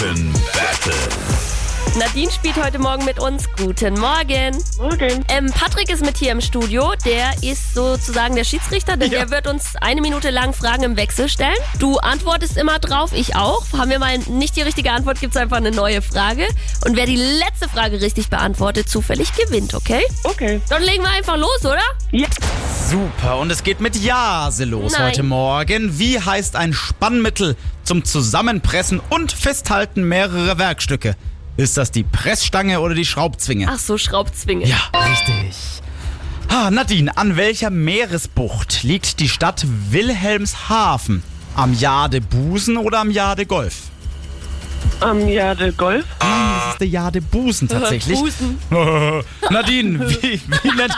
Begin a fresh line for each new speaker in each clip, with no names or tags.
Franken Battle.
Nadine spielt heute Morgen mit uns. Guten Morgen.
Morgen.
Ähm, Patrick ist mit hier im Studio. Der ist sozusagen der Schiedsrichter, denn
Ja.
der wird uns eine Minute lang Fragen im Wechsel stellen. Du antwortest immer drauf, ich auch. Haben wir mal nicht die richtige Antwort, gibt's einfach eine neue Frage. Und wer die letzte Frage richtig beantwortet, zufällig gewinnt, okay?
Okay.
Dann legen wir einfach los, oder?
Ja.
Super, und es geht mit Jase los
Nein.
heute Morgen. Wie heißt ein Spannmittel zum Zusammenpressen und Festhalten mehrerer Werkstücke? Ist das die Pressstange oder die Schraubzwinge?
Ach so, Schraubzwinge.
Ja, richtig. Ah, Nadine, an welcher Meeresbucht liegt die Stadt Wilhelmshaven? Am Jade Busen oder am Jade Golf?
Am ja, der Golf.
Nein, das ist der Jade Busen tatsächlich.
Busen.
Nadine, wie, wie nennt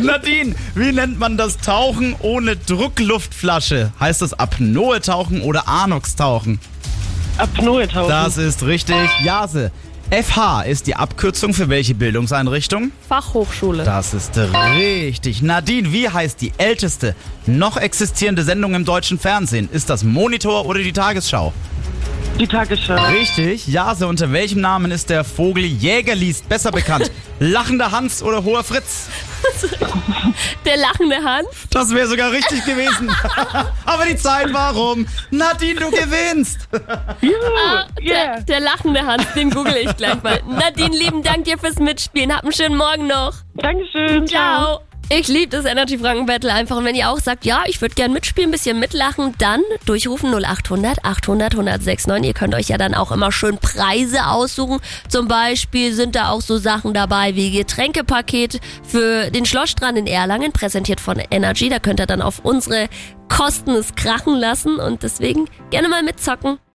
Nadine, wie nennt man das Tauchen ohne Druckluftflasche? Heißt das Apnoe-Tauchen oder Anox-Tauchen?
Apnoe tauchen.
Das ist richtig. Jase. FH ist die Abkürzung für welche Bildungseinrichtung?
Fachhochschule.
Das ist richtig. Nadine, wie heißt die älteste noch existierende Sendung im deutschen Fernsehen? Ist das Monitor oder die Tagesschau?
Die Tagesschau.
Richtig. Jase, unter welchem Namen ist der Vogel Jägerliest besser bekannt? Lachender Hans oder Hoher Fritz?
Der lachende Hans.
Das wäre sogar richtig gewesen. Aber die Zeit war rum. Nadine, du gewinnst.
Juhu.
Ah,
Yeah.
der, der lachende Hans, den google ich gleich mal. Nadine, lieben Dank dir fürs Mitspielen. Hab einen schönen Morgen noch.
Dankeschön.
Ciao. Ich liebe das Energy Franken Battle einfach. Und wenn ihr auch sagt, ja, ich würde gern mitspielen, ein bisschen mitlachen, dann durchrufen 0800 800 1069. Ihr könnt euch ja dann auch immer schön Preise aussuchen. Zum Beispiel sind da auch so Sachen dabei wie Getränkepaket für den Schlossstrand in Erlangen, präsentiert von Energy. Da könnt ihr dann auf unsere Kosten es krachen lassen und deswegen gerne mal mitzocken.